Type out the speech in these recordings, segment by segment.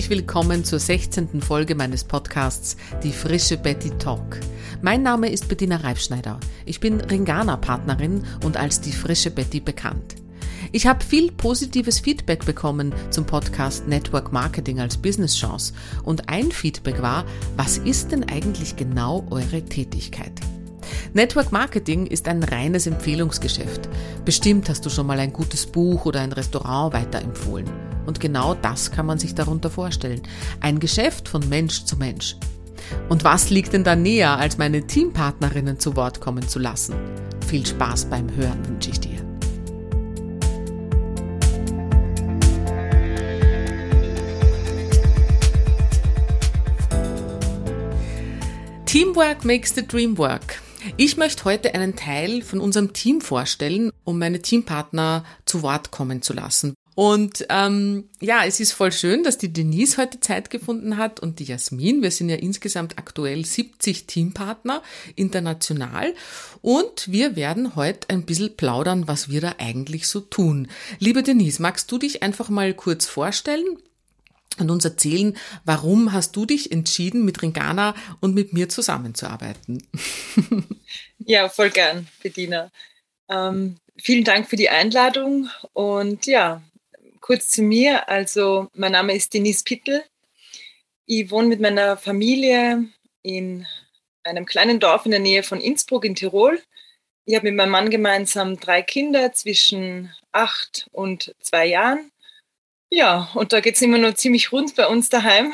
Herzlich willkommen zur 16. Folge meines Podcasts Die frische Betty Talk. Mein Name ist Bettina Reifschneider. Ich bin Ringana-Partnerin und als die frische Betty bekannt. Ich habe viel positives Feedback bekommen zum Podcast Network Marketing als Business Chance und ein Feedback war, was ist denn eigentlich genau eure Tätigkeit? Network Marketing ist ein reines Empfehlungsgeschäft. Bestimmt hast du schon mal ein gutes Buch oder ein Restaurant weiterempfohlen. Und genau das kann man sich darunter vorstellen. Ein Geschäft von Mensch zu Mensch. Und was liegt denn da näher, als meine Teampartnerinnen zu Wort kommen zu lassen? Viel Spaß beim Hören wünsche ich dir. Teamwork makes the dream work. Ich möchte heute einen Teil von unserem Team vorstellen, um meine Teampartner zu Wort kommen zu lassen. Und ähm, ja, es ist voll schön, dass die Denise heute Zeit gefunden hat und die Jasmin. Wir sind ja insgesamt aktuell 70 Teampartner international und wir werden heute ein bisschen plaudern, was wir da eigentlich so tun. Liebe Denise, magst du dich einfach mal kurz vorstellen? und uns erzählen, warum hast du dich entschieden, mit Ringana und mit mir zusammenzuarbeiten? ja, voll gern, Bediener. Ähm, vielen Dank für die Einladung und ja, kurz zu mir. Also, mein Name ist Denise Pittel. Ich wohne mit meiner Familie in einem kleinen Dorf in der Nähe von Innsbruck in Tirol. Ich habe mit meinem Mann gemeinsam drei Kinder zwischen acht und zwei Jahren. Ja, und da geht es immer nur ziemlich rund bei uns daheim.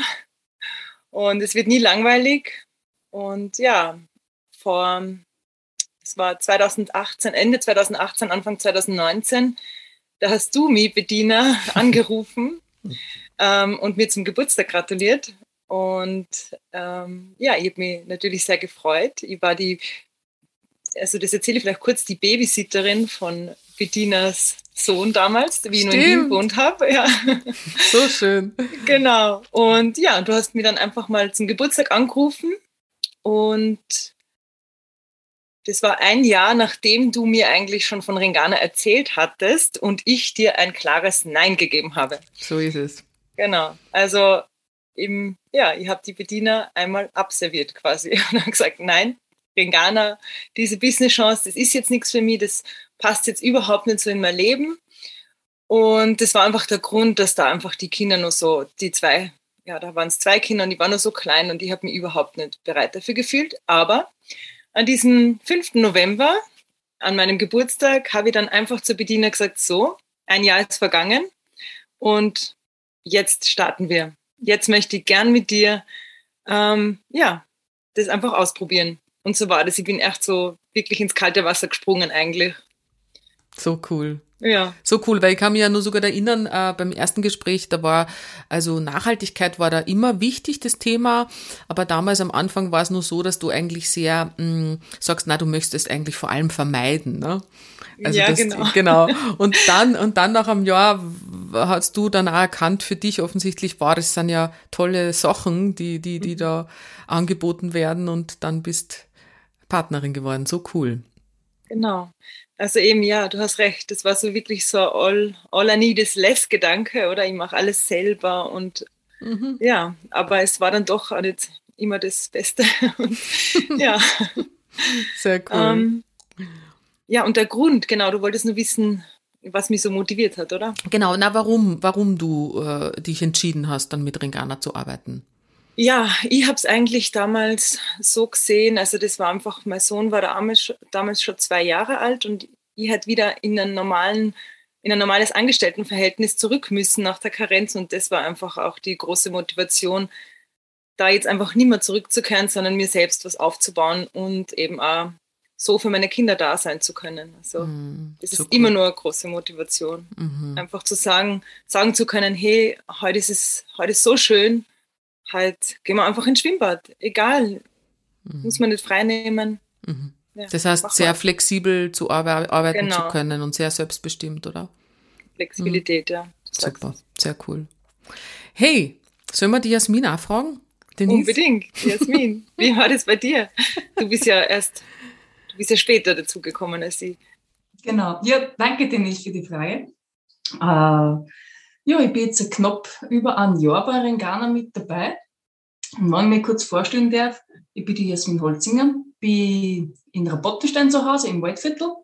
Und es wird nie langweilig. Und ja, vor, es war 2018, Ende 2018, Anfang 2019, da hast du mich, Bediener, angerufen ähm, und mir zum Geburtstag gratuliert. Und ähm, ja, ich habe mich natürlich sehr gefreut. Ich war die, also das erzähle ich vielleicht kurz, die Babysitterin von Bedieners Sohn damals, wie Stimmt. ich noch in Wien gewohnt habe. Ja. So schön. Genau. Und ja, du hast mir dann einfach mal zum Geburtstag angerufen und das war ein Jahr, nachdem du mir eigentlich schon von Ringana erzählt hattest und ich dir ein klares Nein gegeben habe. So ist es. Genau. Also im, ja, ich habe die Bediener einmal abserviert quasi und habe gesagt, nein, Ringana, diese Business-Chance, das ist jetzt nichts für mich, das passt jetzt überhaupt nicht so in mein Leben. Und das war einfach der Grund, dass da einfach die Kinder nur so, die zwei, ja, da waren es zwei Kinder und die waren nur so klein und ich habe mich überhaupt nicht bereit dafür gefühlt. Aber an diesem 5. November, an meinem Geburtstag, habe ich dann einfach zur Bediener gesagt, so, ein Jahr ist vergangen und jetzt starten wir. Jetzt möchte ich gern mit dir, ähm, ja, das einfach ausprobieren. Und so war das. Ich bin echt so wirklich ins kalte Wasser gesprungen eigentlich. So cool. Ja. So cool, weil ich kann mich ja nur sogar erinnern, äh, beim ersten Gespräch, da war, also Nachhaltigkeit war da immer wichtig, das Thema, aber damals am Anfang war es nur so, dass du eigentlich sehr mh, mm, sagst, na, du möchtest eigentlich vor allem vermeiden, ne? Also ja, das, genau. genau. Und dann, und dann nach einem Jahr hast du dann auch erkannt für dich offensichtlich, war das sind ja tolle Sachen, die, die, die mhm. da angeboten werden und dann bist Partnerin geworden. So cool. Genau. Also eben, ja, du hast recht. Das war so wirklich so all, all I need is less Gedanke, oder? Ich mache alles selber und mhm. ja, aber es war dann doch auch nicht immer das Beste. und, ja. Sehr cool. Ähm, ja, und der Grund, genau, du wolltest nur wissen, was mich so motiviert hat, oder? Genau, na warum, warum du äh, dich entschieden hast, dann mit Ringana zu arbeiten? Ja, ich habe es eigentlich damals so gesehen, also das war einfach, mein Sohn war damals, damals schon zwei Jahre alt und ich hätte wieder in einen normalen, in ein normales Angestelltenverhältnis zurück müssen nach der Karenz und das war einfach auch die große Motivation, da jetzt einfach nicht mehr zurückzukehren, sondern mir selbst was aufzubauen und eben auch so für meine Kinder da sein zu können. Also mm, das so ist cool. immer nur eine große Motivation. Mhm. Einfach zu sagen, sagen zu können, hey, heute ist es, heute ist so schön, halt gehen wir einfach ins Schwimmbad. Egal. Mhm. Muss man nicht frei nehmen. Mhm. Ja, das heißt, sehr flexibel zu arbeiten genau. zu können und sehr selbstbestimmt, oder? Flexibilität, mhm. ja. Super, sehr cool. Hey, sollen wir die Jasmin auch fragen? Denise? Unbedingt, Jasmin. Wie war das bei dir? Du bist ja erst, du bist ja später dazugekommen als sie. Genau. Ja, danke Denise für die Frage. Äh, Ja, ich bin jetzt knapp über ein Jahr bei Rengana mit dabei. Und wenn ich mich kurz vorstellen darf, ich bin die Jasmin Holzinger, bin in Rapottenstein zu Hause im Waldviertel.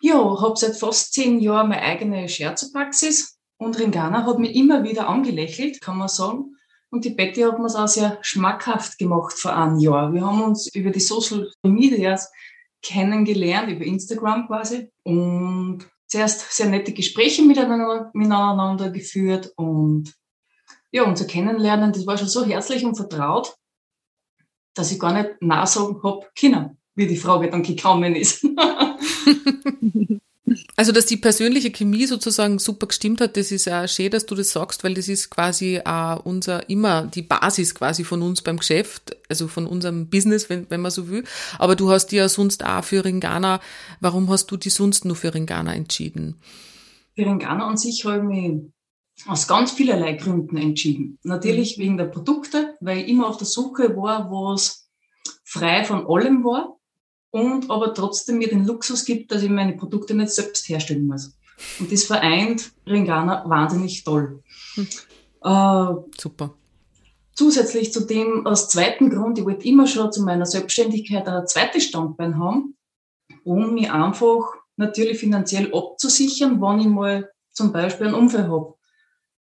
Ja, habe seit fast zehn Jahren meine eigene Scherzepraxis und Ringana hat mich immer wieder angelächelt, kann man sagen. Und die Betty hat mir es auch sehr schmackhaft gemacht vor einem Jahr. Wir haben uns über die Social Medias kennengelernt, über Instagram quasi. Und zuerst sehr nette Gespräche miteinander, miteinander geführt und ja, unser Kennenlernen, das war schon so herzlich und vertraut, dass ich gar nicht nachsagen hab können, wie die Frage dann gekommen ist. Also, dass die persönliche Chemie sozusagen super gestimmt hat, das ist auch schön, dass du das sagst, weil das ist quasi auch unser, immer die Basis quasi von uns beim Geschäft, also von unserem Business, wenn, wenn man so will. Aber du hast dich ja sonst auch für Ringana, warum hast du dich sonst nur für Ringana entschieden? Für Ringana an sich habe ich mich aus ganz vielerlei Gründen entschieden. Natürlich mhm. wegen der Produkte, weil ich immer auf der Suche war, was frei von allem war und aber trotzdem mir den Luxus gibt, dass ich meine Produkte nicht selbst herstellen muss. Und das vereint Ringana wahnsinnig toll. Hm. Äh, Super. Zusätzlich zu dem, als zweiten Grund, ich wollte immer schon zu meiner Selbstständigkeit ein zweites Standbein haben, um mich einfach natürlich finanziell abzusichern, wenn ich mal zum Beispiel einen Unfall habe.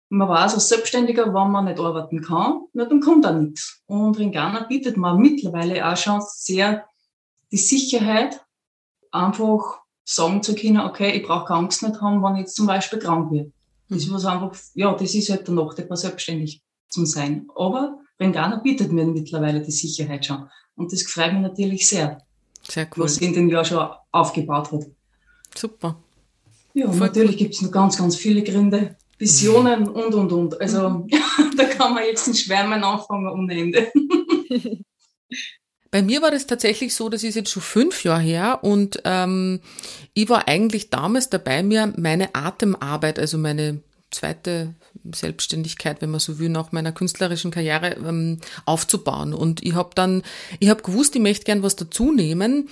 Man weiß als Selbstständiger, wenn man nicht arbeiten kann, na, dann kommt da nichts. Und Ringana bietet mir mittlerweile auch schon sehr die Sicherheit, einfach sagen zu können, okay, ich brauche keine Angst nicht haben, wenn ich jetzt zum Beispiel krank werde. Das ist was einfach, ja, das ist halt der Nachteil selbstständig zum Sein. Aber Rengana bietet mir mittlerweile die Sicherheit schon. Und das freut mich natürlich sehr. Sehr cool. Was sie in den Jahr schon aufgebaut hat. Super. Ja, Voll natürlich gibt es noch ganz, ganz viele Gründe. Visionen mhm. und, und, und. Also, mhm. da kann man jetzt nicht schwärmen anfangen ohne Ende. Bei mir war das tatsächlich so, das ist jetzt schon fünf Jahre her und ähm, ich war eigentlich damals dabei, mir meine Atemarbeit, also meine zweite Selbstständigkeit, wenn man so will, nach meiner künstlerischen Karriere ähm, aufzubauen. Und ich habe dann, ich habe gewusst, ich möchte gern was dazu nehmen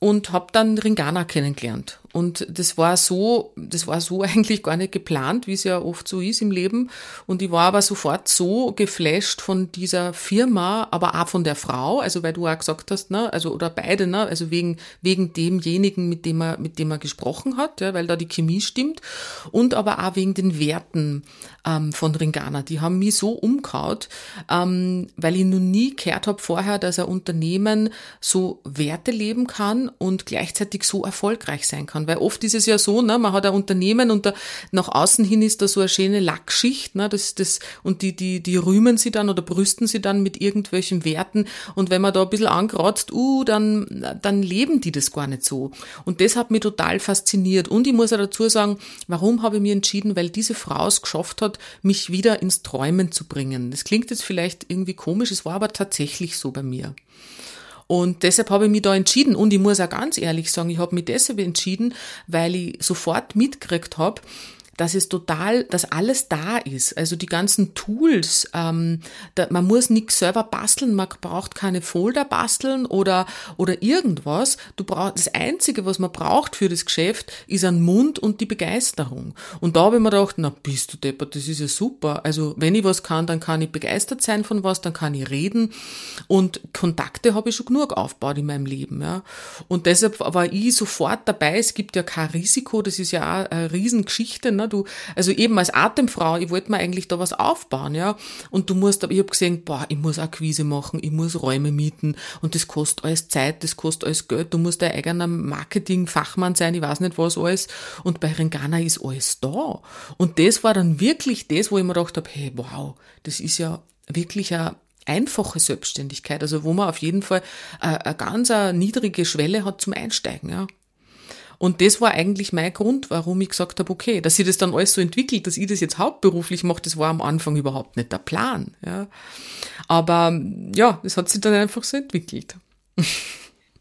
und habe dann Ringana kennengelernt. Und das war so, das war so eigentlich gar nicht geplant, wie es ja oft so ist im Leben. Und ich war aber sofort so geflasht von dieser Firma, aber auch von der Frau, also weil du auch gesagt hast, ne, also oder beide, ne, also wegen wegen demjenigen, mit dem er mit dem er gesprochen hat, ja, weil da die Chemie stimmt, und aber auch wegen den Werten ähm, von Ringana. Die haben mich so umgehaut, ähm, weil ich noch nie gehört habe vorher, dass ein Unternehmen so Werte leben kann und gleichzeitig so erfolgreich sein kann. Weil oft ist es ja so, ne, man hat ein Unternehmen und da, nach außen hin ist da so eine schöne Lackschicht, ne, das, das, und die, die, die rühmen sie dann oder brüsten sie dann mit irgendwelchen Werten. Und wenn man da ein bisschen angratzt, uh, dann, dann leben die das gar nicht so. Und das hat mich total fasziniert. Und ich muss auch dazu sagen, warum habe ich mich entschieden? Weil diese Frau es geschafft hat, mich wieder ins Träumen zu bringen. Das klingt jetzt vielleicht irgendwie komisch, es war aber tatsächlich so bei mir. Und deshalb habe ich mich da entschieden. Und ich muss auch ganz ehrlich sagen, ich habe mich deshalb entschieden, weil ich sofort mitgekriegt habe, dass es total, dass alles da ist. Also die ganzen Tools, ähm, da, man muss nichts selber basteln, man braucht keine Folder basteln oder, oder irgendwas. Du brauchst, das Einzige, was man braucht für das Geschäft, ist ein Mund und die Begeisterung. Und da habe ich mir gedacht, na bist du deppert, das ist ja super. Also wenn ich was kann, dann kann ich begeistert sein von was, dann kann ich reden. Und Kontakte habe ich schon genug aufgebaut in meinem Leben. Ja. Und deshalb war ich sofort dabei. Es gibt ja kein Risiko, das ist ja auch eine Riesengeschichte. Ne? Du, also eben als Atemfrau, ich wollte mir eigentlich da was aufbauen, ja. Und du musst, ich habe gesehen, boah, ich muss Akquise machen, ich muss Räume mieten und das kostet alles Zeit, das kostet alles Geld. Du musst dein eigener Marketing-Fachmann sein, ich weiß nicht was alles. Und bei Rengana ist alles da. Und das war dann wirklich das, wo ich mir gedacht habe, hey, wow, das ist ja wirklich eine einfache Selbstständigkeit, also wo man auf jeden Fall eine, eine ganz eine niedrige Schwelle hat zum Einsteigen, ja. Und das war eigentlich mein Grund, warum ich gesagt habe, okay, dass sich das dann alles so entwickelt, dass ich das jetzt hauptberuflich mache, das war am Anfang überhaupt nicht der Plan. Ja. Aber ja, das hat sich dann einfach so entwickelt.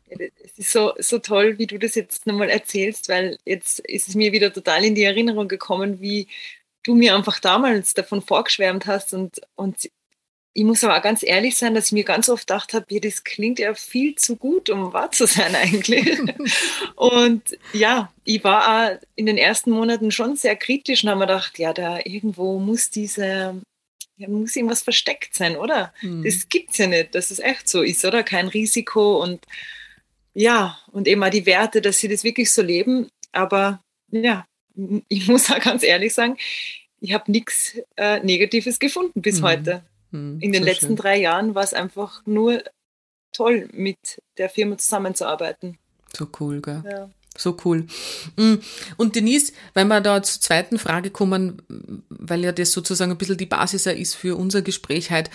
Es ist so, so toll, wie du das jetzt nochmal erzählst, weil jetzt ist es mir wieder total in die Erinnerung gekommen, wie du mir einfach damals davon vorgeschwärmt hast und, und ich muss aber auch ganz ehrlich sein, dass ich mir ganz oft gedacht habe, ja, das klingt ja viel zu gut, um wahr zu sein eigentlich. und ja, ich war auch in den ersten Monaten schon sehr kritisch und habe mir gedacht, ja, da irgendwo muss diese, ja, muss irgendwas versteckt sein, oder? Mhm. Das es ja nicht, dass es echt so ist, oder? Kein Risiko und ja, und eben auch die Werte, dass sie das wirklich so leben. Aber ja, ich muss auch ganz ehrlich sagen, ich habe nichts äh, Negatives gefunden bis mhm. heute. Hm, In den so letzten schön. drei Jahren war es einfach nur toll, mit der Firma zusammenzuarbeiten. So cool, gell? Ja. So cool. Hm, und Denise, wenn wir da zur zweiten Frage kommen, weil ja das sozusagen ein bisschen die Basis ist für unser Gespräch heute,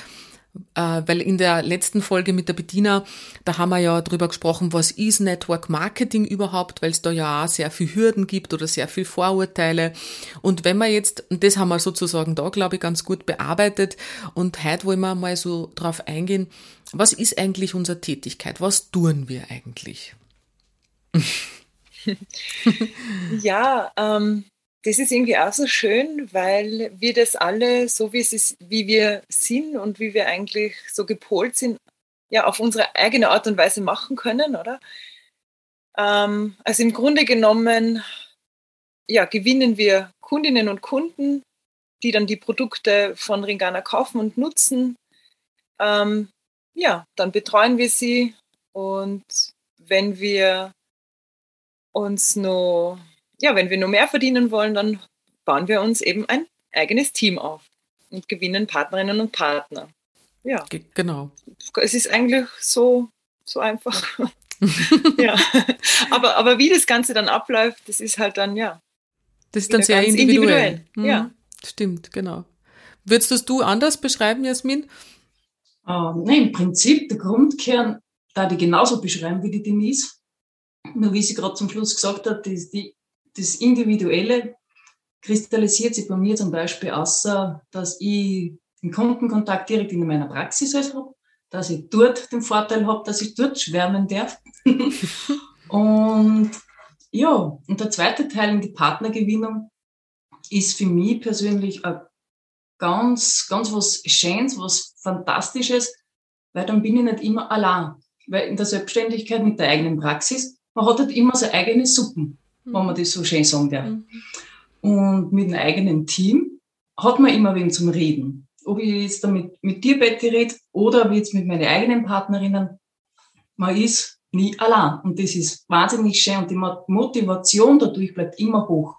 weil in der letzten Folge mit der Bediener, da haben wir ja drüber gesprochen, was ist Network Marketing überhaupt, weil es da ja auch sehr viel Hürden gibt oder sehr viel Vorurteile. Und wenn wir jetzt, und das haben wir sozusagen da, glaube ich, ganz gut bearbeitet, und heute wollen wir mal so drauf eingehen, was ist eigentlich unsere Tätigkeit? Was tun wir eigentlich? ja, ähm, das ist irgendwie auch so schön, weil wir das alle, so wie, es ist, wie wir sind und wie wir eigentlich so gepolt sind, ja, auf unsere eigene Art und Weise machen können, oder? Ähm, also im Grunde genommen, ja, gewinnen wir Kundinnen und Kunden, die dann die Produkte von Ringana kaufen und nutzen. Ähm, ja, dann betreuen wir sie und wenn wir uns nur ja, wenn wir nur mehr verdienen wollen, dann bauen wir uns eben ein eigenes Team auf und gewinnen Partnerinnen und Partner. Ja. Genau. Es ist eigentlich so, so einfach. ja. Aber, aber wie das Ganze dann abläuft, das ist halt dann, ja. Das ist dann sehr individuell. individuell. Mhm. Ja. Stimmt, genau. Würdest das du anders beschreiben, Jasmin? Ähm, nein, im Prinzip, der Grundkern, da die genauso beschreiben wie die Denise. Nur wie sie gerade zum Schluss gesagt hat, ist die das Individuelle kristallisiert sich bei mir zum Beispiel außer, dass ich den Kundenkontakt direkt in meiner Praxis habe, dass ich dort den Vorteil habe, dass ich dort schwärmen darf. und ja, und der zweite Teil in die Partnergewinnung ist für mich persönlich ein ganz, ganz was Schönes, was Fantastisches, weil dann bin ich nicht immer allein. Weil in der Selbstständigkeit mit der eigenen Praxis, man hat halt immer seine eigene Suppen mhm. wenn man das so schön sagen darf. Mhm. Und mit einem eigenen Team hat man immer wen zum Reden. Ob ich jetzt damit mit dir, Betty, rede oder wie jetzt mit meinen eigenen Partnerinnen, man ist nie allein. Und das ist wahnsinnig schön und die Motivation dadurch bleibt immer hoch.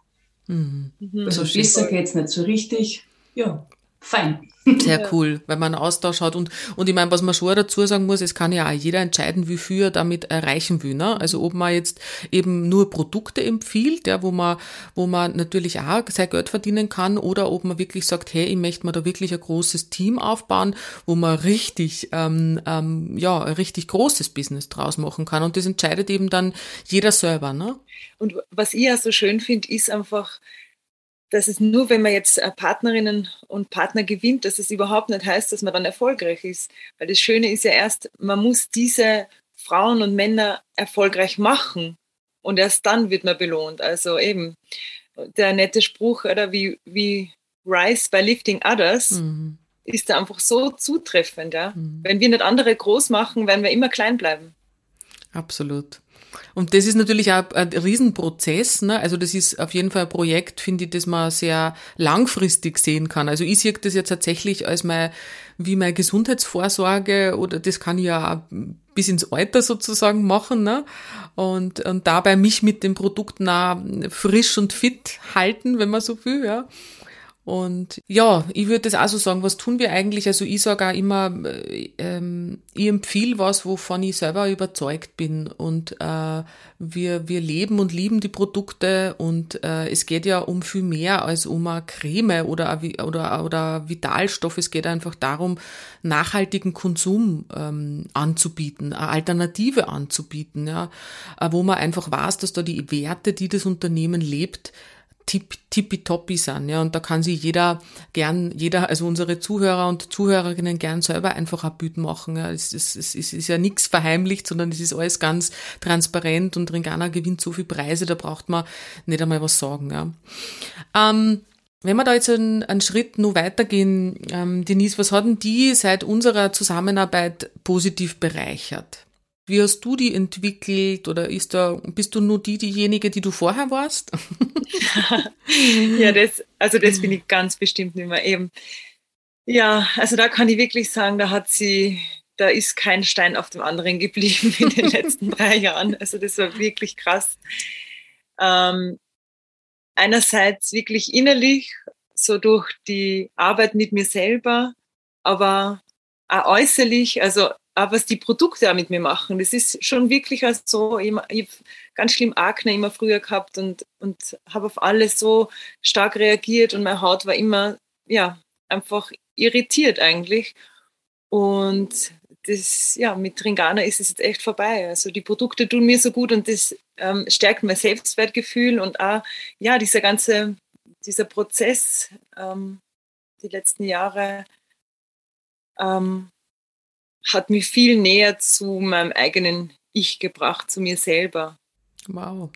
Mhm. Also besser geht's nicht so richtig. Ja, fein. Sehr cool, weil man einen Austausch hat. Und, und ich meine, was man schon dazu sagen muss, es kann ja auch jeder entscheiden, wie viel er damit erreichen will. Ne? Also ob man jetzt eben nur Produkte empfiehlt, ja, wo man, wo man natürlich auch sein Geld verdienen kann, oder ob man wirklich sagt, hey, ich möchte mir da wirklich ein großes Team aufbauen, wo man richtig, ähm, ähm, ja, ein richtig großes Business draus machen kann. Und das entscheidet eben dann jeder selber. Ne? Und was ich ja so schön finde, ist einfach, dass es nur, wenn man jetzt äh, Partnerinnen und Partner gewinnt, dass es überhaupt nicht heißt, dass man dann erfolgreich ist. Weil das Schöne ist ja erst, man muss diese Frauen und Männer erfolgreich machen und erst dann wird man belohnt. Also eben der nette Spruch, oder wie, wie Rise by Lifting Others, mhm. ist da einfach so zutreffend. Ja? Mhm. Wenn wir nicht andere groß machen, werden wir immer klein bleiben. Absolut. Und das ist natürlich auch ein Riesenprozess. Ne? Also das ist auf jeden Fall ein Projekt, finde ich, das man sehr langfristig sehen kann. Also ich sehe das jetzt tatsächlich als mein, wie meine Gesundheitsvorsorge oder das kann ich ja bis ins Alter sozusagen machen. Ne? Und, und dabei mich mit den Produkten auch frisch und fit halten, wenn man so will. Ja? Und ja, ich würde das auch so sagen, was tun wir eigentlich? Also ich sage auch immer, äh, ähm, ich empfehle was, wovon ich selber überzeugt bin. Und äh, wir, wir leben und lieben die Produkte und äh, es geht ja um viel mehr als um eine Creme oder, oder, oder Vitalstoff. Es geht einfach darum, nachhaltigen Konsum ähm, anzubieten, eine Alternative anzubieten, ja, äh, wo man einfach weiß, dass da die Werte, die das Unternehmen lebt, tippitoppi sind, ja, und da kann sich jeder gern, jeder, also unsere Zuhörer und Zuhörerinnen gern selber einfach ein Bild machen, ja, es, es, es, es ist ja nichts verheimlicht, sondern es ist alles ganz transparent und Ringana gewinnt so viel Preise, da braucht man nicht einmal was sagen, ja. Ähm, wenn wir da jetzt einen, einen Schritt nur weitergehen, ähm, Denise, was hat denn die seit unserer Zusammenarbeit positiv bereichert? Wie hast du die entwickelt oder ist da, bist du nur die, diejenige, die du vorher warst? ja, das, also das bin ich ganz bestimmt nicht mehr eben. Ja, also da kann ich wirklich sagen, da hat sie, da ist kein Stein auf dem anderen geblieben in den letzten drei Jahren. Also das war wirklich krass. Ähm, einerseits wirklich innerlich, so durch die Arbeit mit mir selber, aber auch äußerlich, also auch was die Produkte auch mit mir machen. Das ist schon wirklich also so, ich, ich ganz schlimm Akne immer früher gehabt und, und habe auf alles so stark reagiert und meine Haut war immer, ja, einfach irritiert eigentlich. Und das, ja, mit Ringana ist es jetzt echt vorbei. Also die Produkte tun mir so gut und das ähm, stärkt mein Selbstwertgefühl und auch, ja, dieser ganze, dieser Prozess, ähm, die letzten Jahre, ähm, hat mich viel näher zu meinem eigenen Ich gebracht, zu mir selber. Wow.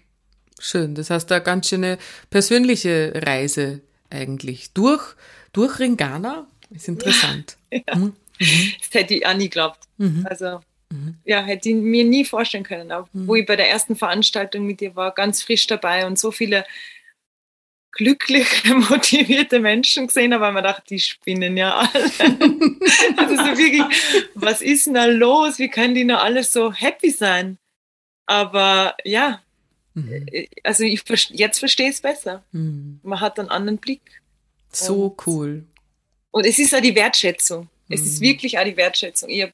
Schön. Das heißt, eine ganz schöne persönliche Reise eigentlich. Durch, durch Ringana. Ist interessant. Ja. Mhm. Mhm. Das hätte ich auch nie geglaubt. Mhm. Also, mhm. ja, hätte ich mir nie vorstellen können. Auch wo mhm. ich bei der ersten Veranstaltung mit dir war, ganz frisch dabei und so viele glückliche, motivierte Menschen gesehen habe, weil man dachte, die spinnen ja alle. also so wirklich, was ist denn da los? Wie können die noch alle so happy sein? Aber ja, mhm. Äh, also ich, jetzt verstehe ich es besser. Mhm. Man hat einen anderen Blick. So und, cool. Und es ist auch die Wertschätzung. Es ist mhm. wirklich auch die Wertschätzung. Ich habe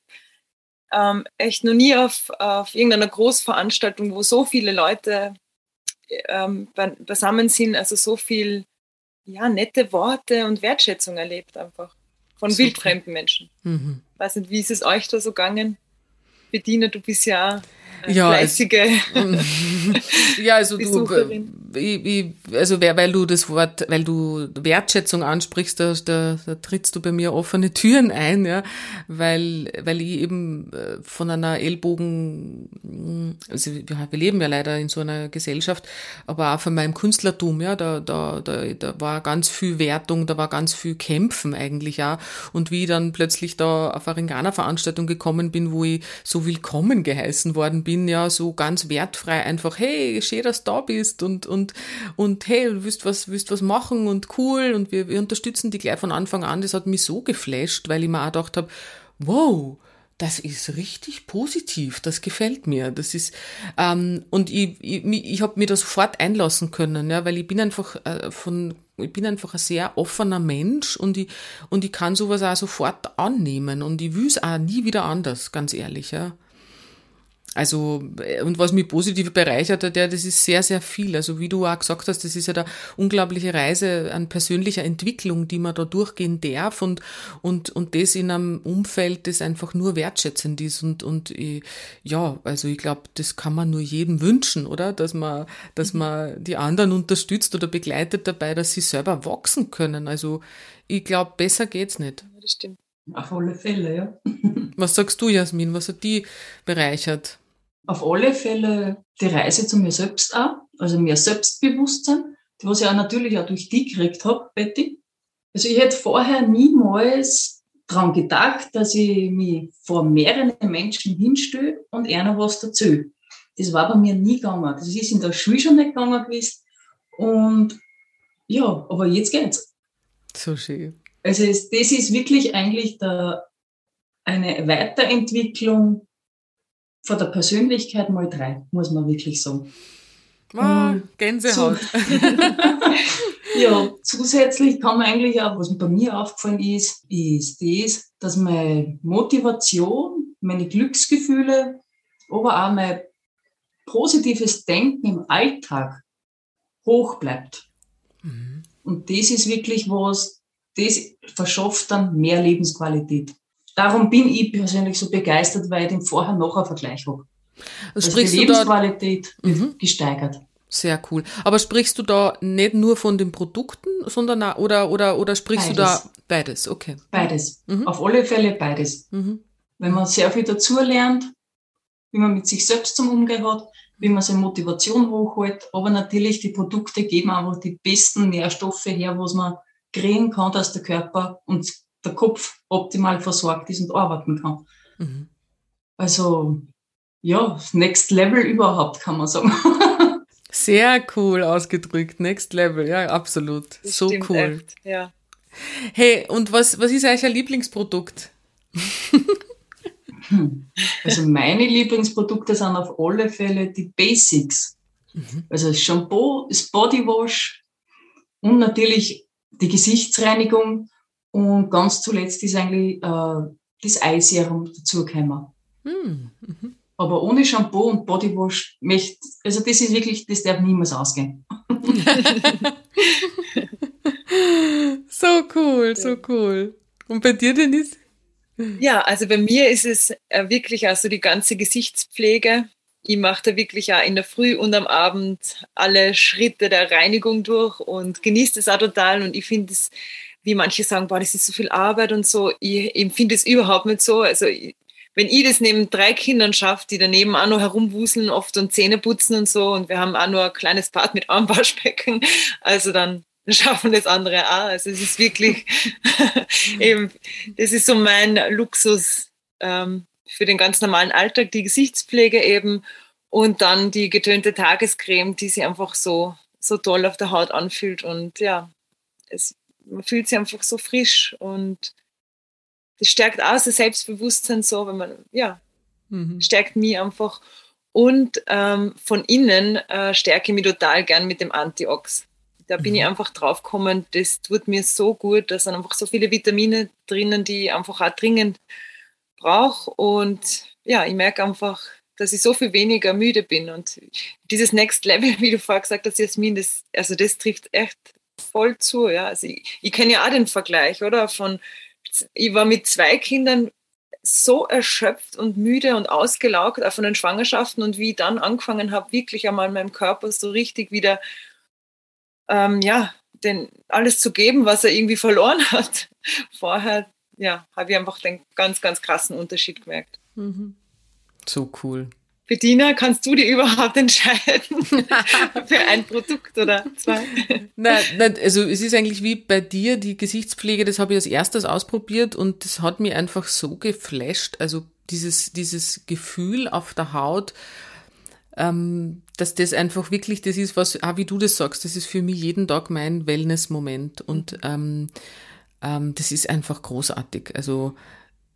ähm, echt noch nie auf, auf irgendeiner Großveranstaltung, wo so viele Leute ähm, beisammen sind, also so viel ja, nette Worte und Wertschätzung erlebt einfach von Super. wildfremden Menschen. Mhm. Weiß nicht, wie ist es euch da so gegangen? Bediener, du bist ja ja, fleißige es, ja, also du, ich, ich, also weil du das Wort, weil du Wertschätzung ansprichst, da, da, da trittst du bei mir offene Türen ein, ja, weil, weil ich eben äh, von einer Ellbogen, also wir, wir leben ja leider in so einer Gesellschaft, aber auch von meinem Künstlertum, ja, da, da, da, da war ganz viel Wertung, da war ganz viel Kämpfen eigentlich auch. Und wie ich dann plötzlich da auf eine Ringana-Veranstaltung gekommen bin, wo ich so willkommen geheißen worden bin, bin ja so ganz wertfrei einfach, hey, schön, dass du da bist und, und, und hey, du willst was, willst was machen und cool und wir, wir unterstützen die gleich von Anfang an. Das hat mich so geflasht, weil ich mir auch gedacht habe, wow, das ist richtig positiv, das gefällt mir. Das ist ähm, und ich, ich, ich habe mir das sofort einlassen können, ja, weil ich bin einfach äh, von ich bin einfach ein sehr offener Mensch und ich und ich kann sowas auch sofort annehmen und ich will es auch nie wieder anders, ganz ehrlich, ja. Also, äh, und was mich positiv bereichert hat, ja, das ist sehr, sehr viel. Also, wie du auch gesagt hast, das ist ja eine unglaubliche Reise an persönlicher Entwicklung, die man da durchgehen darf und, und, und das in einem Umfeld, das einfach nur wertschätzend ist und, und, ich, ja, also ich glaube, das kann man nur jedem wünschen, oder? Dass man, dass mhm. man die anderen unterstützt oder begleitet dabei, dass sie selber wachsen können. Also, ich glaube, besser geht's nicht. Das stimmt. Auf alle Fälle, ja. Was sagst du, Jasmin? Was hat die bereichert? Auf alle Fälle die Reise zu mir selbst auch, also mehr Selbstbewusstsein, was ich auch natürlich auch durch die gekriegt habe, Betty. Also ich hätte vorher niemals daran gedacht, dass ich mich vor mehreren Menschen hinstelle und einer was erzähle. Das war bei mir nie gegangen. Das ist in der Schule schon nicht gegangen gewesen. Und ja, aber jetzt geht's. So schön. Also das ist wirklich eigentlich der, eine Weiterentwicklung von der Persönlichkeit mal drei, muss man wirklich sagen. Ah, Gänsehaut. ja, zusätzlich kann man eigentlich auch, was bei mir aufgefallen ist, ist das, dass meine Motivation, meine Glücksgefühle, aber auch mein positives Denken im Alltag hoch bleibt. Mhm. Und das ist wirklich was, das verschafft dann mehr Lebensqualität darum bin ich persönlich so begeistert, weil ich den Vorher-Nachher-Vergleich habe. Also, also die Lebensqualität da, wird mhm. gesteigert. Sehr cool. Aber sprichst du da nicht nur von den Produkten, sondern auch, oder, oder, oder sprichst beides. du da beides? Okay. Beides. Mhm. Auf alle Fälle beides. Mhm. Wenn man sehr viel dazu lernt, wie man mit sich selbst zum Umgehen hat, wie man seine Motivation hochhält. Aber natürlich, die Produkte geben einfach die besten Nährstoffe her, was man kriegen kann, dass der Körper und der Kopf optimal versorgt ist und arbeiten kann. Mhm. Also, ja, Next Level überhaupt, kann man sagen. Sehr cool ausgedrückt. Next Level, ja, absolut. Das so cool. Echt, ja. Hey, und was, was ist euer Lieblingsprodukt? Hm. Also meine Lieblingsprodukte sind auf alle Fälle die Basics. Mhm. Also das Shampoo, das Bodywash und natürlich die Gesichtsreinigung und ganz zuletzt ist eigentlich äh, das Eiserum dazugekommen. Mhm. Mhm. Aber ohne Shampoo und Bodywash möchte, also das ist wirklich, das darf niemals ausgehen. so cool, so cool. Und bei dir, Denise? Ja, also bei mir ist es äh, wirklich also die ganze Gesichtspflege. Ich mache da wirklich auch in der Früh und am Abend alle Schritte der Reinigung durch und genieße das auch total. Und ich finde es, wie manche sagen, boah, das ist so viel Arbeit und so. Ich empfinde es überhaupt nicht so. Also ich, wenn ich das neben drei Kindern schaffe, die daneben auch noch herumwuseln oft und Zähne putzen und so und wir haben auch nur ein kleines Bad mit Armwaschbecken, also dann schaffen das andere auch. Also es ist wirklich eben, das ist so mein Luxus ähm, für den ganz normalen Alltag, die Gesichtspflege eben und dann die getönte Tagescreme, die sich einfach so, so toll auf der Haut anfühlt und ja, es, man fühlt sich einfach so frisch und das stärkt auch das Selbstbewusstsein so, wenn man, ja, mhm. stärkt mich einfach. Und ähm, von innen äh, stärke ich mich total gern mit dem Antiox. Da bin mhm. ich einfach draufgekommen, das tut mir so gut, da sind einfach so viele Vitamine drinnen, die ich einfach auch dringend brauche. Und ja, ich merke einfach, dass ich so viel weniger müde bin. Und dieses Next Level, wie du vorher gesagt hast, Jasmin, das, also das trifft echt voll zu. Ja. Also ich, ich kenne ja auch den Vergleich, oder? Von ich war mit zwei Kindern so erschöpft und müde und ausgelaugt auch von den Schwangerschaften und wie ich dann angefangen habe, wirklich einmal meinem Körper so richtig wieder ähm, ja, den, alles zu geben, was er irgendwie verloren hat. Vorher, ja, habe ich einfach den ganz, ganz krassen Unterschied gemerkt. Mhm. So cool. Bettina, kannst du dir überhaupt entscheiden für ein Produkt oder zwei? Nein, nein, also es ist eigentlich wie bei dir, die Gesichtspflege, das habe ich als erstes ausprobiert und das hat mich einfach so geflasht. Also dieses, dieses Gefühl auf der Haut, ähm, dass das einfach wirklich das ist, was, auch wie du das sagst, das ist für mich jeden Tag mein Wellness-Moment und mhm. ähm, ähm, das ist einfach großartig. Also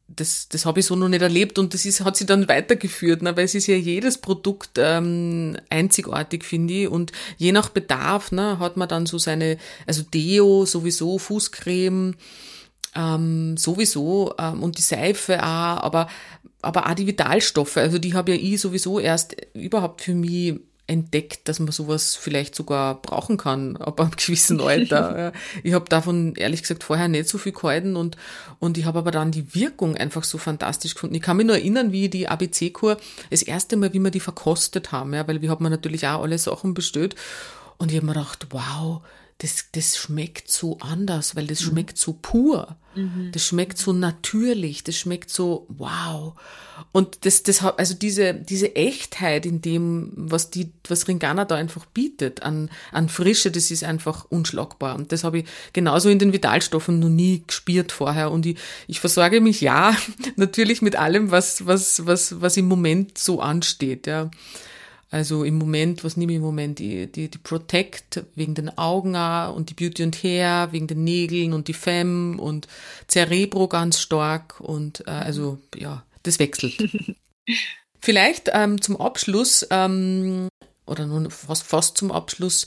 das, das habe ich so noch nicht erlebt und das ist, hat sich dann weitergeführt, ne? weil es ist ja jedes Produkt ähm, einzigartig, finde ich. Und je nach Bedarf ne, hat man dann so seine, also Deo sowieso, Fußcreme, ähm, sowieso ähm, und die Seife auch, aber, aber auch die Vitalstoffe, also die habe ja ich sowieso erst überhaupt für mich entdeckt, dass man sowas vielleicht sogar brauchen kann, ab einem gewissen Alter. ich habe davon ehrlich gesagt vorher nicht so viel gehalten und, und ich habe aber dann die Wirkung einfach so fantastisch gefunden. Ich kann mich nur erinnern, wie die ABC-Kur das erste Mal, wie wir die verkostet haben, ja, weil wir haben natürlich auch alle Sachen bestellt und ich habe mir gedacht, wow, das, das schmeckt so anders, weil das mhm. schmeckt so pur. Mhm. Das schmeckt so natürlich, das schmeckt so wow. Und das, das hat, also diese, diese Echtheit in dem, was die, was Ringana da einfach bietet an, an Frische, das ist einfach unschlagbar. Und das habe ich genauso in den Vitalstoffen noch nie gespürt vorher. Und ich, ich versorge mich ja natürlich mit allem, was, was, was, was im Moment so ansteht, ja. Also im Moment, was nehme ich im Moment? Die, die, die Protect wegen den Augen und die Beauty und Hair wegen den Nägeln und die Femme und Cerebro ganz stark und äh, also ja, das wechselt. Vielleicht ähm, zum Abschluss ähm, oder nun fast, fast zum Abschluss,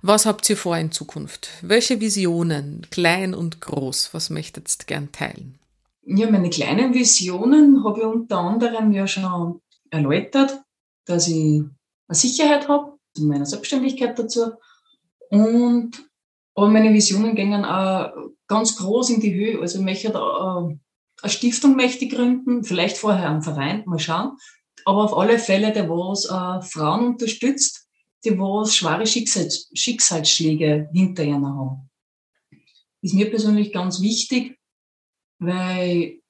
was habt ihr vor in Zukunft? Welche Visionen, klein und groß, was möchtet ihr gern teilen? Ja, meine kleinen Visionen habe ich unter anderem ja schon erläutert, dass ich eine Sicherheit habe, in meiner Selbstständigkeit dazu. Und aber meine Visionen gingen auch ganz groß in die Höhe. Also ich möchte äh, eine Stiftung möchte gründen, vielleicht vorher einen Verein, mal schauen. Aber auf alle Fälle, der was äh, Frauen unterstützt, die was schwere Schicksals Schicksalsschläge hinter ihnen haben. Ist mir persönlich ganz wichtig, weil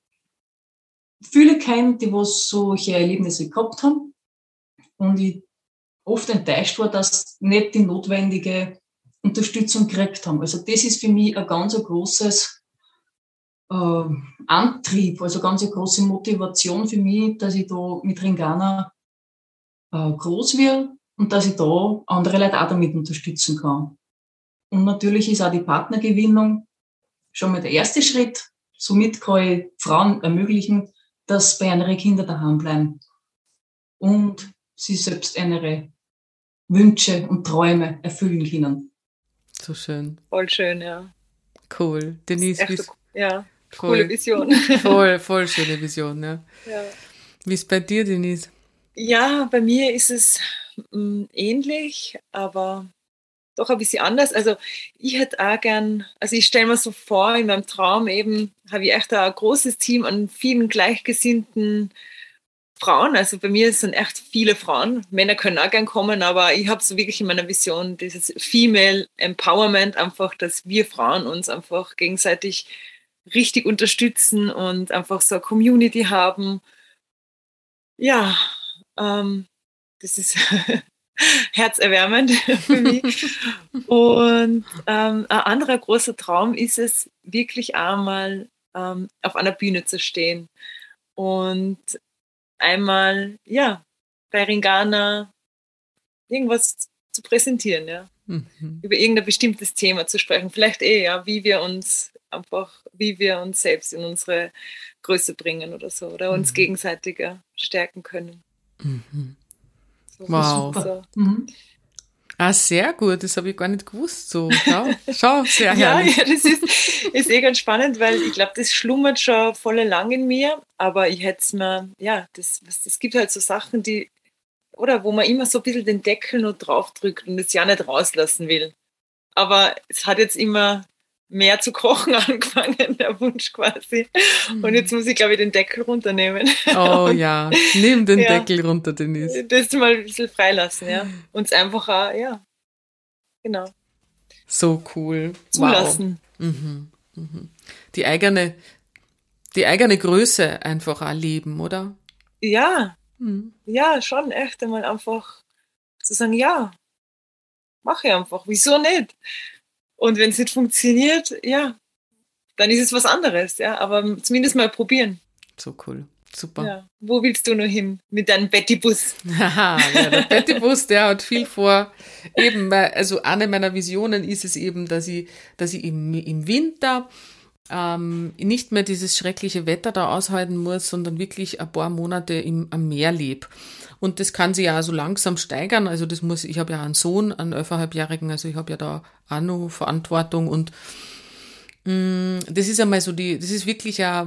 viele kennen, die was solche Erlebnisse gehabt haben. Und ich oft enttäuscht war, dass nicht die notwendige Unterstützung gekriegt haben. Also das ist für mich ein ganz großes äh, Antrieb, also ganz eine große Motivation für mich, dass ich da mit Ringana äh, groß werde und dass ich da andere Leute auch damit unterstützen kann. Und natürlich ist auch die Partnergewinnung schon mal der erste Schritt. Somit kann ich Frauen ermöglichen, dass bei ihren Kindern daheim bleiben und sie selbst ihre Wünsche und Träume erfüllen können. So schön. Voll schön, ja. Cool. Denise, wie so, ja, voll, coole Vision. Voll, voll schöne Vision, ja. ja. Wie ist bei dir, Denise? Ja, bei mir ist es mm, ähnlich, aber doch ein bisschen anders. Also ich hätte auch gern, also ich stelle mir so vor, in meinem Traum eben habe ich echt ein großes Team an vielen gleichgesinnten Frauen. Also bei mir sind echt viele Frauen. Männer können auch gern kommen, aber ich habe so wirklich in meiner Vision dieses Female Empowerment, einfach, dass wir Frauen uns einfach gegenseitig richtig unterstützen und einfach so eine Community haben. Ja, ähm, das ist herzerwärmend für mich. Und ähm, ein anderer großer Traum ist es, wirklich einmal ähm, auf einer Bühne zu stehen und einmal, ja, bei Ringana irgendwas zu präsentieren, ja. Mhm. Über irgendein bestimmtes Thema zu sprechen. Vielleicht eh, ja, wie wir uns einfach, wie wir uns selbst in unsere Größe bringen oder so, oder uns mhm. gegenseitiger stärken können. Mhm. Wow. So. Mhm. Ah, sehr gut, das habe ich gar nicht gewusst. So, schau, schau sehr herrlich. ja, ja, das ist, ist eh ganz spannend, weil ich glaube, das schlummert schon voll lang in mir, aber ich hätte es mir, ja, das, das gibt halt so Sachen, die, oder wo man immer so ein bisschen den Deckel nur draufdrückt und es ja nicht rauslassen will. Aber es hat jetzt immer mehr zu kochen angefangen, der Wunsch quasi. Und mhm. jetzt muss ich, glaube ich, den Deckel runternehmen. Oh ja, nimm den ja, Deckel runter, Denise. Das mal ein bisschen freilassen, ja. Und es einfach auch, ja, genau. So cool. Zulassen. Wow. Mhm. Mhm. Die eigene, die eigene Größe einfach erleben, oder? Ja, mhm. ja, schon echt einmal einfach zu sagen, ja, mache einfach, wieso nicht? Und wenn es nicht funktioniert, ja, dann ist es was anderes, ja. Aber zumindest mal probieren. So cool. Super. Ja. Wo willst du nur hin mit deinem Betty-Bus? Haha, ja, der Betty-Bus, der hat viel vor. Eben, also eine meiner Visionen ist es eben, dass ich, dass ich im, im Winter ähm, nicht mehr dieses schreckliche Wetter da aushalten muss, sondern wirklich ein paar Monate im, am Meer lebe. Und das kann sich ja so langsam steigern. Also das muss, ich habe ja einen Sohn, einen elfeinhalbjährigen, also ich habe ja da auch noch Verantwortung. Und Mm, das ist einmal so die, das ist wirklich eine,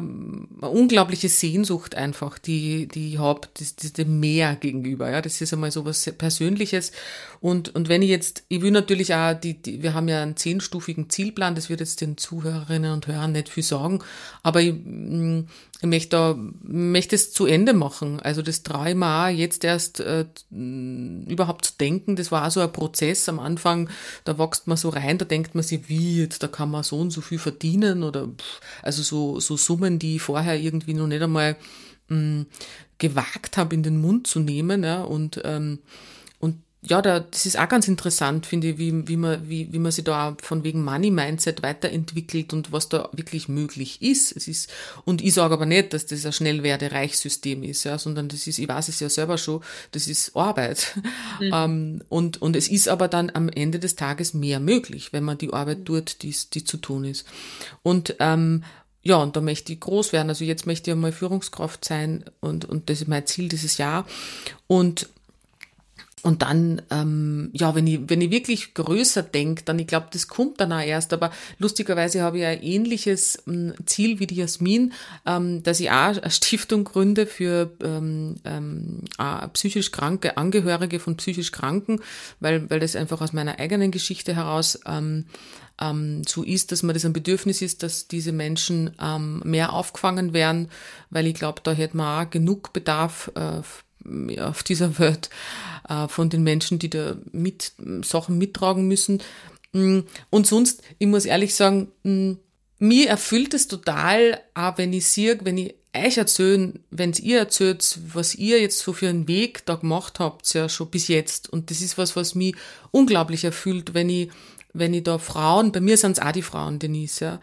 eine unglaubliche Sehnsucht einfach, die, die ich habe, das, das dem Meer gegenüber, ja, das ist einmal so was Persönliches. Und, und wenn ich jetzt, ich will natürlich auch, die, die, wir haben ja einen zehnstufigen Zielplan, das wird jetzt den Zuhörerinnen und Hörern nicht viel sagen, aber ich, mm, ich möchte da, möchte es zu Ende machen. Also das traue ich mir auch jetzt erst äh, überhaupt zu denken. Das war auch so ein Prozess am Anfang. Da wächst man so rein, da denkt man sich, wie jetzt, da kann man so und so viel verdienen oder pff, also so, so Summen, die ich vorher irgendwie noch nicht einmal mh, gewagt habe, in den Mund zu nehmen. Ja, und ähm, ja, da, das ist auch ganz interessant, finde ich, wie, wie, man, wie, wie man sich da von wegen Money Mindset weiterentwickelt und was da wirklich möglich ist. Es ist, und ich sage aber nicht, dass das ein Schnellwerde-Reichssystem ist, ja, sondern das ist, ich weiß es ja selber schon, das ist Arbeit. Mhm. Ähm, und, und es ist aber dann am Ende des Tages mehr möglich, wenn man die Arbeit tut, die, die zu tun ist. Und, ähm, ja, und da möchte ich groß werden. Also jetzt möchte ich einmal Führungskraft sein und, und das ist mein Ziel dieses Jahr. Und und dann, ähm, ja, wenn ich, wenn ich wirklich größer denke, dann, ich glaube, das kommt dann auch erst. Aber lustigerweise habe ich ein ähnliches ähm, Ziel wie die Jasmin, ähm, dass ich auch eine Stiftung gründe für ähm, ähm, psychisch kranke Angehörige von psychisch Kranken, weil, weil das einfach aus meiner eigenen Geschichte heraus ähm, ähm, so ist, dass man das ein Bedürfnis ist, dass diese Menschen ähm, mehr aufgefangen werden, weil ich glaube, da hätte man auch genug Bedarf äh, auf dieser Welt äh, von den Menschen, die da mit Sachen mittragen müssen. Mm, und sonst, ich muss ehrlich sagen, mm, Mir erfüllt es total, auch wenn ich sehe, wenn ich euch erzählen, wenn ihr erzählt, was ihr jetzt so für einen Weg da gemacht habt, ja schon bis jetzt. Und das ist was, was mich unglaublich erfüllt, wenn ich, wenn ich da Frauen, bei mir sind es auch die Frauen, Denise, ja.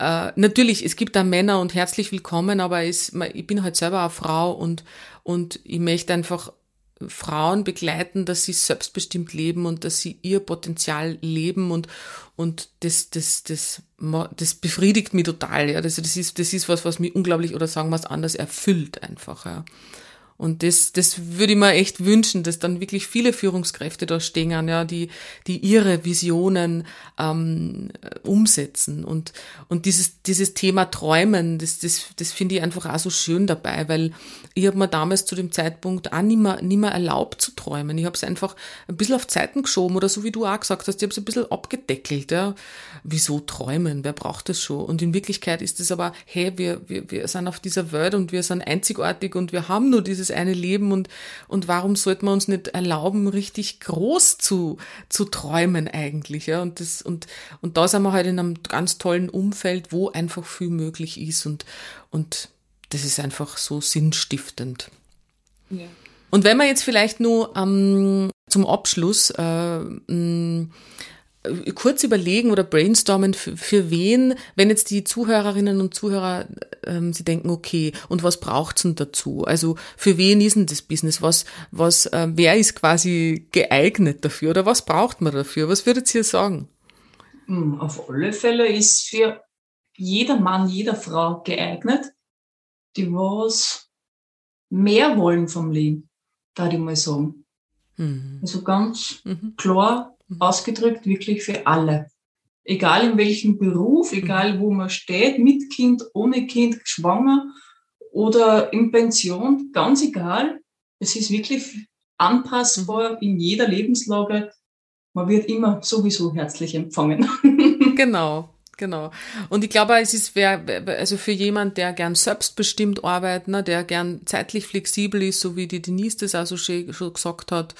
Äh, natürlich, es gibt da Männer und herzlich willkommen, aber es, ich bin halt selber eine Frau und, und ich möchte einfach Frauen begleiten, dass sie selbstbestimmt leben und dass sie ihr Potenzial leben und, und das, das, das, das befriedigt mich total, ja. Das, das ist, das ist was, was mich unglaublich oder sagen wir es anders erfüllt einfach, ja. Und das, das würde ich mir echt wünschen, dass dann wirklich viele Führungskräfte da stehen, ja, die, die ihre Visionen ähm, umsetzen. Und, und dieses, dieses Thema Träumen, das, das, das finde ich einfach auch so schön dabei, weil ich habe mir damals zu dem Zeitpunkt auch nicht mehr, nicht mehr erlaubt zu träumen. Ich habe es einfach ein bisschen auf Zeiten geschoben oder so wie du auch gesagt hast, ich habe es ein bisschen abgedeckelt. Ja. Wieso träumen? Wer braucht das schon? Und in Wirklichkeit ist es aber, hey, wir, wir, wir sind auf dieser Welt und wir sind einzigartig und wir haben nur dieses eine Leben und, und warum sollte man uns nicht erlauben, richtig groß zu, zu träumen eigentlich, ja, und das, und, und da sind wir halt in einem ganz tollen Umfeld, wo einfach viel möglich ist und, und das ist einfach so sinnstiftend. Ja. Und wenn man jetzt vielleicht nur ähm, zum Abschluss äh, äh, kurz überlegen oder brainstormen, für, für wen, wenn jetzt die Zuhörerinnen und Zuhörer, ähm, sie denken, okay, und was braucht's denn dazu? Also für wen ist denn das Business? Was, was, äh, wer ist quasi geeignet dafür oder was braucht man dafür? Was würdet ihr sagen? Hm, auf alle Fälle ist für jeder Mann, jeder Frau geeignet, die was mehr wollen vom Leben, da ich mal sagen. Mhm. Also ganz mhm. klar. Ausgedrückt wirklich für alle. Egal in welchem Beruf, mhm. egal wo man steht, mit Kind, ohne Kind, schwanger oder in Pension, ganz egal. Es ist wirklich anpassbar mhm. in jeder Lebenslage. Man wird immer sowieso herzlich empfangen. Genau, Genau. Und ich glaube, es ist wer, also für jemand, der gern selbstbestimmt arbeitet, ne, der gern zeitlich flexibel ist, so wie die Denise das auch so schön, schon gesagt hat,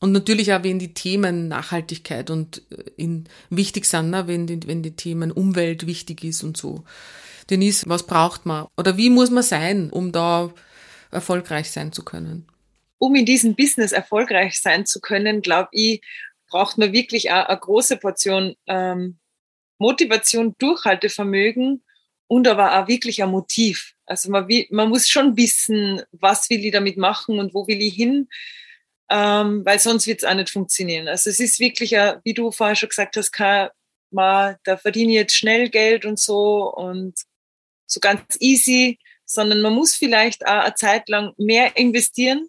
und natürlich auch, wenn die Themen Nachhaltigkeit und äh, in, wichtig sind, ne? wenn, die, wenn die Themen Umwelt wichtig ist und so. Denise, was braucht man? Oder wie muss man sein, um da erfolgreich sein zu können? Um in diesem Business erfolgreich sein zu können, glaube ich, braucht man wirklich auch eine große Portion ähm, Motivation, Durchhaltevermögen und aber auch wirklich ein Motiv. Also man, man muss schon wissen, was will ich damit machen und wo will ich hin ähm, weil sonst wird es auch nicht funktionieren. Also es ist wirklich, ein, wie du vorher schon gesagt hast, kein, mal, da verdiene ich jetzt schnell Geld und so und so ganz easy, sondern man muss vielleicht auch eine Zeit lang mehr investieren,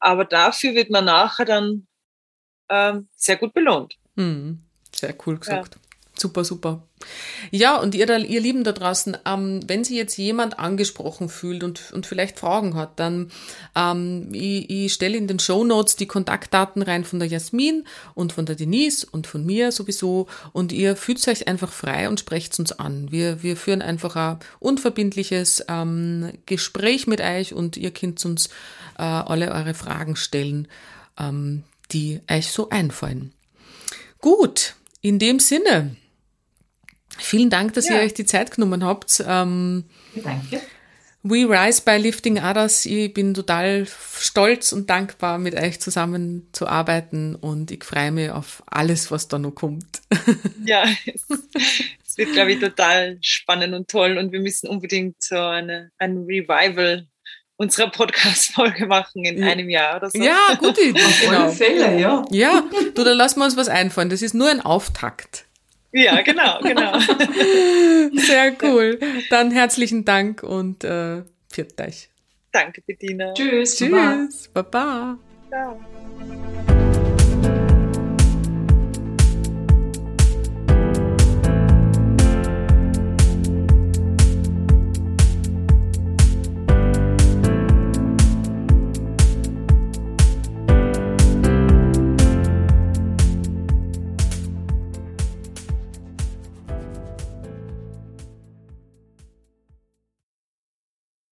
aber dafür wird man nachher dann ähm, sehr gut belohnt. Hm, sehr cool gesagt. Ja. Super, super. Ja, und ihr, ihr Lieben da draußen, ähm, wenn sich jetzt jemand angesprochen fühlt und, und vielleicht Fragen hat, dann ähm, ich, ich stelle in den Show Notes die Kontaktdaten rein von der Jasmin und von der Denise und von mir sowieso und ihr fühlt euch einfach frei und sprecht uns an. Wir, wir führen einfach ein unverbindliches ähm, Gespräch mit euch und ihr könnt uns äh, alle eure Fragen stellen, ähm, die euch so einfallen. Gut, in dem Sinne. Vielen Dank, dass ja. ihr euch die Zeit genommen habt. Ähm, Danke. We Rise by Lifting Others. Ich bin total stolz und dankbar, mit euch zusammenzuarbeiten und ich freue mich auf alles, was da noch kommt. Ja, es wird, glaube ich, total spannend und toll und wir müssen unbedingt so eine, ein Revival unserer Podcast-Folge machen in einem Jahr oder so. Ja, gute Idee. Auf genau. alle Fälle, ja. Ja, du, dann lassen wir uns was einfallen. Das ist nur ein Auftakt. Ja, genau, genau. Sehr cool. Dann herzlichen Dank und äh, pfiat euch. Danke, Bettina. Tschüss. Tschüss. Baba. Baba. Ciao.